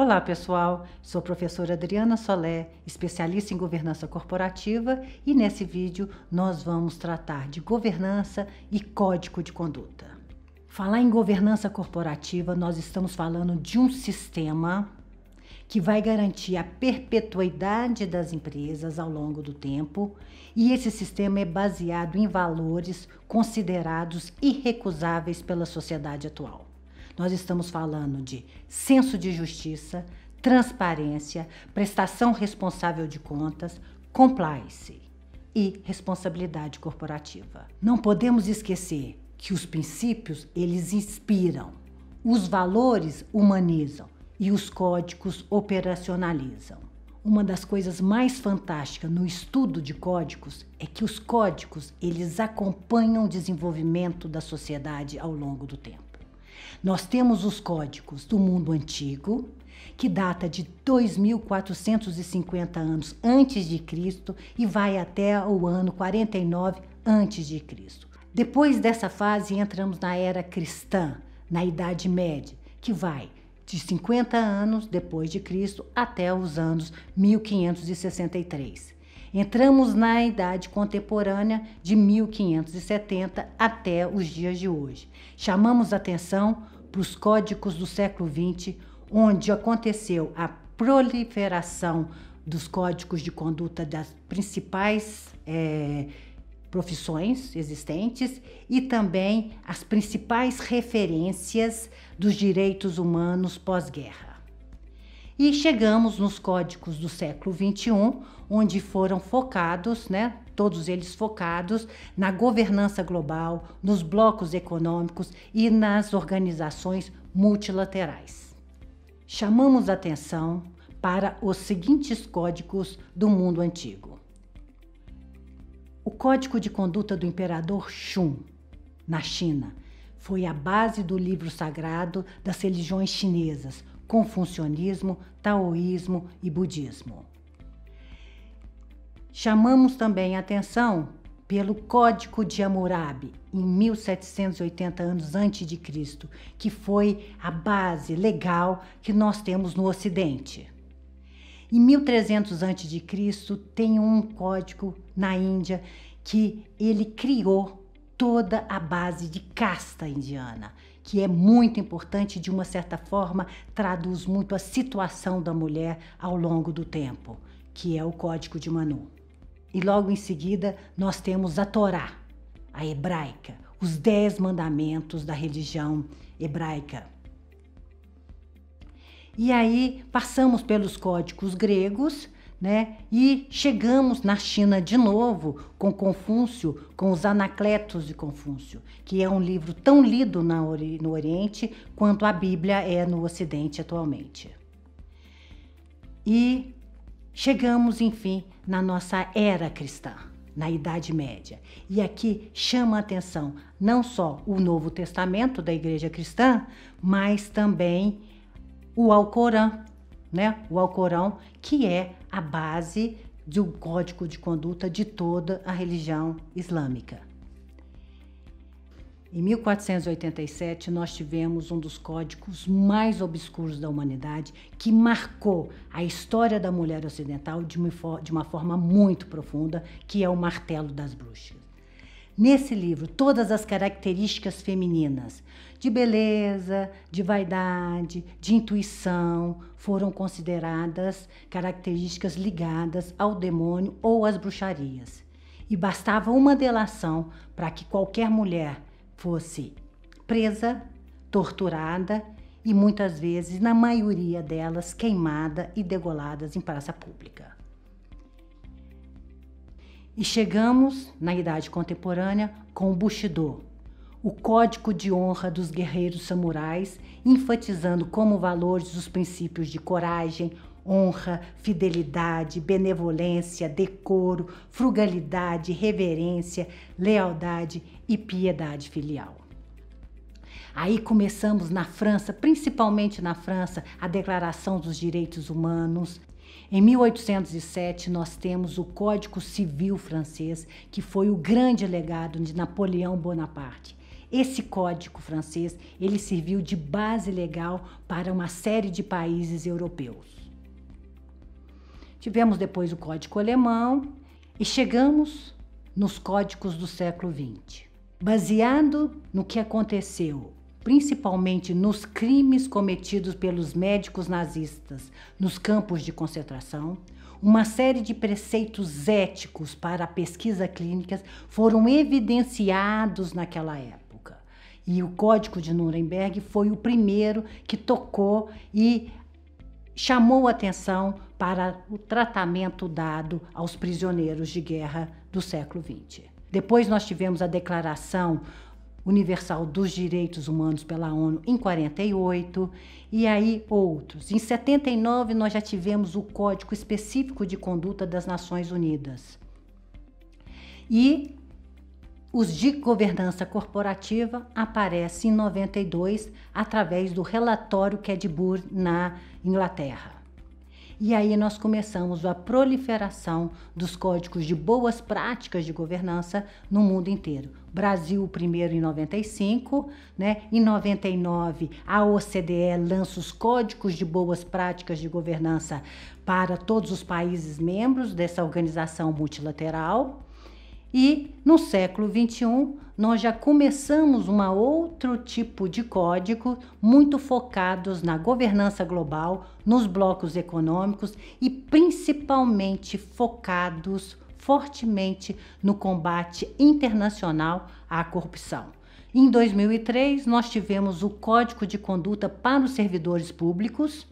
Olá, pessoal. Sou a professora Adriana Solé, especialista em governança corporativa, e nesse vídeo nós vamos tratar de governança e código de conduta. Falar em governança corporativa, nós estamos falando de um sistema que vai garantir a perpetuidade das empresas ao longo do tempo, e esse sistema é baseado em valores considerados irrecusáveis pela sociedade atual. Nós estamos falando de senso de justiça, transparência, prestação responsável de contas, compliance e responsabilidade corporativa. Não podemos esquecer que os princípios, eles inspiram, os valores humanizam e os códigos operacionalizam. Uma das coisas mais fantásticas no estudo de códigos é que os códigos, eles acompanham o desenvolvimento da sociedade ao longo do tempo. Nós temos os códigos do mundo antigo, que data de 2450 anos antes de Cristo e vai até o ano 49 antes de Cristo. Depois dessa fase entramos na era cristã, na Idade Média, que vai de 50 anos depois de Cristo até os anos 1563. Entramos na idade contemporânea de 1570 até os dias de hoje. Chamamos atenção para os códigos do século XX, onde aconteceu a proliferação dos códigos de conduta das principais é, profissões existentes e também as principais referências dos direitos humanos pós-guerra. E chegamos nos códigos do século XXI, onde foram focados, né, todos eles focados na governança global, nos blocos econômicos e nas organizações multilaterais. Chamamos atenção para os seguintes códigos do mundo antigo. O Código de Conduta do Imperador Shun, na China, foi a base do livro sagrado das religiões chinesas, confucionismo, taoísmo e budismo. Chamamos também atenção pelo Código de Hammurabi, em 1780 anos antes de Cristo, que foi a base legal que nós temos no Ocidente. Em 1300 a.C., tem um código na Índia que ele criou toda a base de casta indiana, que é muito importante, de uma certa forma, traduz muito a situação da mulher ao longo do tempo, que é o Código de Manu. E logo em seguida, nós temos a Torá, a hebraica, os dez mandamentos da religião hebraica. E aí passamos pelos códigos gregos, né? E chegamos na China de novo com Confúcio, com os Anacletos de Confúcio, que é um livro tão lido no Oriente quanto a Bíblia é no Ocidente atualmente. E chegamos, enfim, na nossa era cristã, na Idade Média. E aqui chama a atenção não só o Novo Testamento da Igreja Cristã, mas também o Alcorão, né? O Alcorão, que é a base do código de conduta de toda a religião islâmica. Em 1487, nós tivemos um dos códigos mais obscuros da humanidade que marcou a história da mulher ocidental de uma, de uma forma muito profunda, que é o martelo das bruxas. Nesse livro, todas as características femininas de beleza, de vaidade, de intuição foram consideradas características ligadas ao demônio ou às bruxarias. E bastava uma delação para que qualquer mulher fosse presa, torturada e muitas vezes, na maioria delas, queimada e degoladas em praça pública. E chegamos na idade contemporânea com o Bushido, o código de honra dos guerreiros samurais, enfatizando como valores os princípios de coragem, honra, fidelidade, benevolência, decoro, frugalidade, reverência, lealdade e piedade filial. Aí começamos na França, principalmente na França, a Declaração dos Direitos Humanos, em 1807, nós temos o Código Civil francês, que foi o grande legado de Napoleão Bonaparte. Esse código francês, ele serviu de base legal para uma série de países europeus. Tivemos depois o código alemão e chegamos nos códigos do século XX. Baseado no que aconteceu, principalmente nos crimes cometidos pelos médicos nazistas nos campos de concentração, uma série de preceitos éticos para a pesquisa clínica foram evidenciados naquela época. E o Código de Nuremberg foi o primeiro que tocou e chamou atenção para o tratamento dado aos prisioneiros de guerra do século XX. Depois nós tivemos a Declaração Universal dos Direitos Humanos pela ONU em 48 e aí outros. Em 79 nós já tivemos o Código Específico de Conduta das Nações Unidas. E os de governança corporativa aparecem em 92 através do relatório Kedbur na Inglaterra. E aí nós começamos a proliferação dos códigos de boas práticas de governança no mundo inteiro. Brasil primeiro em 95, né? Em 99 a OCDE lança os códigos de boas práticas de governança para todos os países membros dessa organização multilateral. E no século XXI, nós já começamos um outro tipo de código muito focados na governança global, nos blocos econômicos e principalmente focados fortemente no combate internacional à corrupção. Em 2003, nós tivemos o Código de Conduta para os Servidores Públicos,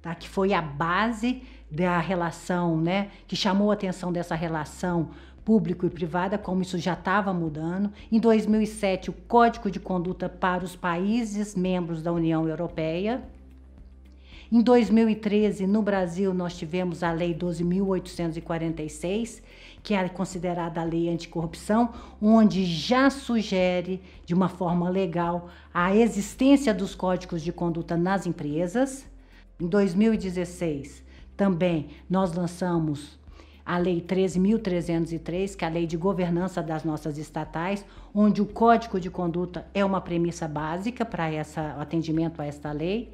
tá? que foi a base da relação, né? que chamou a atenção dessa relação público e privada, como isso já estava mudando. Em 2007, o Código de Conduta para os países membros da União Europeia. Em 2013, no Brasil, nós tivemos a Lei 12.846, que é considerada a lei anticorrupção, onde já sugere, de uma forma legal, a existência dos códigos de conduta nas empresas. Em 2016, também nós lançamos a Lei 13.303, que é a lei de governança das nossas estatais, onde o Código de Conduta é uma premissa básica para essa, o atendimento a esta lei.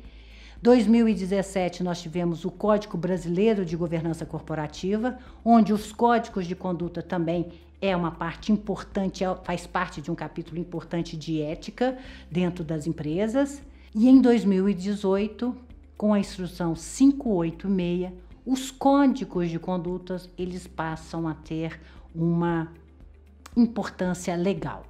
2017 nós tivemos o Código Brasileiro de Governança Corporativa, onde os códigos de conduta também é uma parte importante, é, faz parte de um capítulo importante de ética dentro das empresas. E em 2018, com a instrução 586, os códigos de condutas eles passam a ter uma importância legal.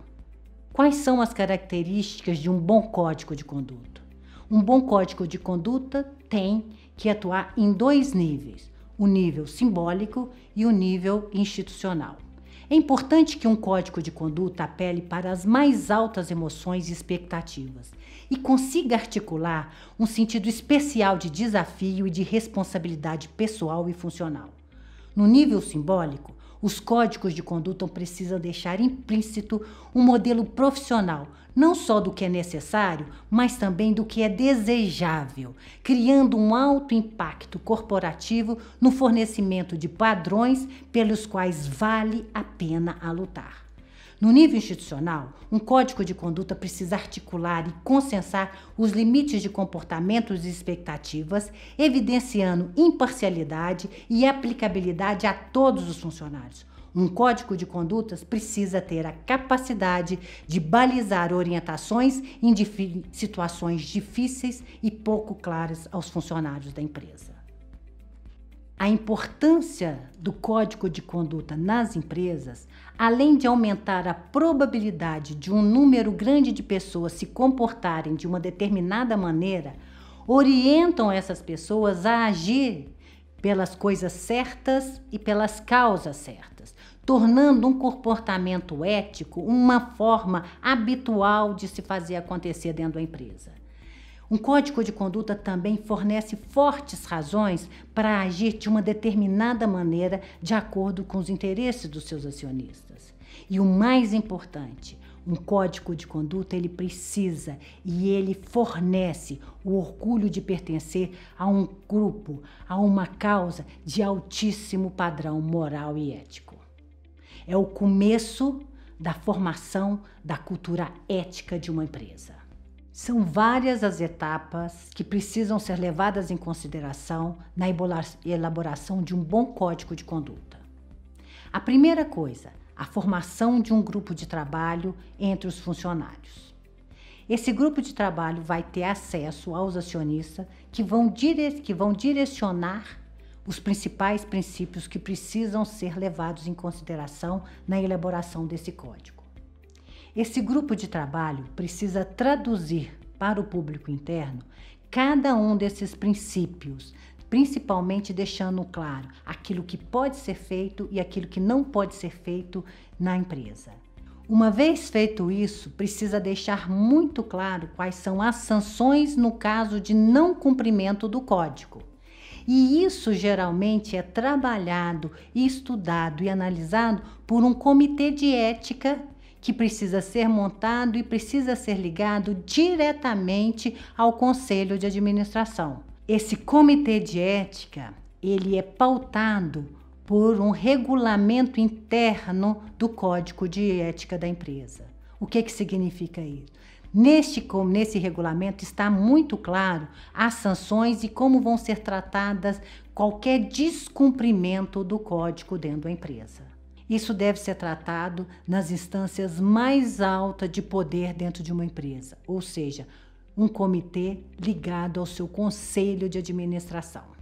Quais são as características de um bom código de conduta? Um bom código de conduta tem que atuar em dois níveis: o nível simbólico e o nível institucional. É importante que um código de conduta apele para as mais altas emoções e expectativas e consiga articular um sentido especial de desafio e de responsabilidade pessoal e funcional. No nível simbólico, os códigos de conduta precisam deixar implícito um modelo profissional, não só do que é necessário, mas também do que é desejável, criando um alto impacto corporativo no fornecimento de padrões pelos quais vale a pena a lutar. No nível institucional, um código de conduta precisa articular e consensar os limites de comportamentos e expectativas, evidenciando imparcialidade e aplicabilidade a todos os funcionários. Um código de condutas precisa ter a capacidade de balizar orientações em situações difíceis e pouco claras aos funcionários da empresa. A importância do código de conduta nas empresas, além de aumentar a probabilidade de um número grande de pessoas se comportarem de uma determinada maneira, orientam essas pessoas a agir pelas coisas certas e pelas causas certas, tornando um comportamento ético uma forma habitual de se fazer acontecer dentro da empresa. Um código de conduta também fornece fortes razões para agir de uma determinada maneira de acordo com os interesses dos seus acionistas. E o mais importante, um código de conduta ele precisa e ele fornece o orgulho de pertencer a um grupo, a uma causa de altíssimo padrão moral e ético. É o começo da formação da cultura ética de uma empresa. São várias as etapas que precisam ser levadas em consideração na elaboração de um bom código de conduta. A primeira coisa, a formação de um grupo de trabalho entre os funcionários. Esse grupo de trabalho vai ter acesso aos acionistas que vão, dire que vão direcionar os principais princípios que precisam ser levados em consideração na elaboração desse código. Esse grupo de trabalho precisa traduzir para o público interno cada um desses princípios, principalmente deixando claro aquilo que pode ser feito e aquilo que não pode ser feito na empresa. Uma vez feito isso, precisa deixar muito claro quais são as sanções no caso de não cumprimento do código. E isso geralmente é trabalhado, estudado e analisado por um comitê de ética que precisa ser montado e precisa ser ligado diretamente ao conselho de administração. Esse comitê de ética, ele é pautado por um regulamento interno do código de ética da empresa. O que que significa isso? Neste, nesse regulamento está muito claro as sanções e como vão ser tratadas qualquer descumprimento do código dentro da empresa. Isso deve ser tratado nas instâncias mais altas de poder dentro de uma empresa, ou seja, um comitê ligado ao seu conselho de administração.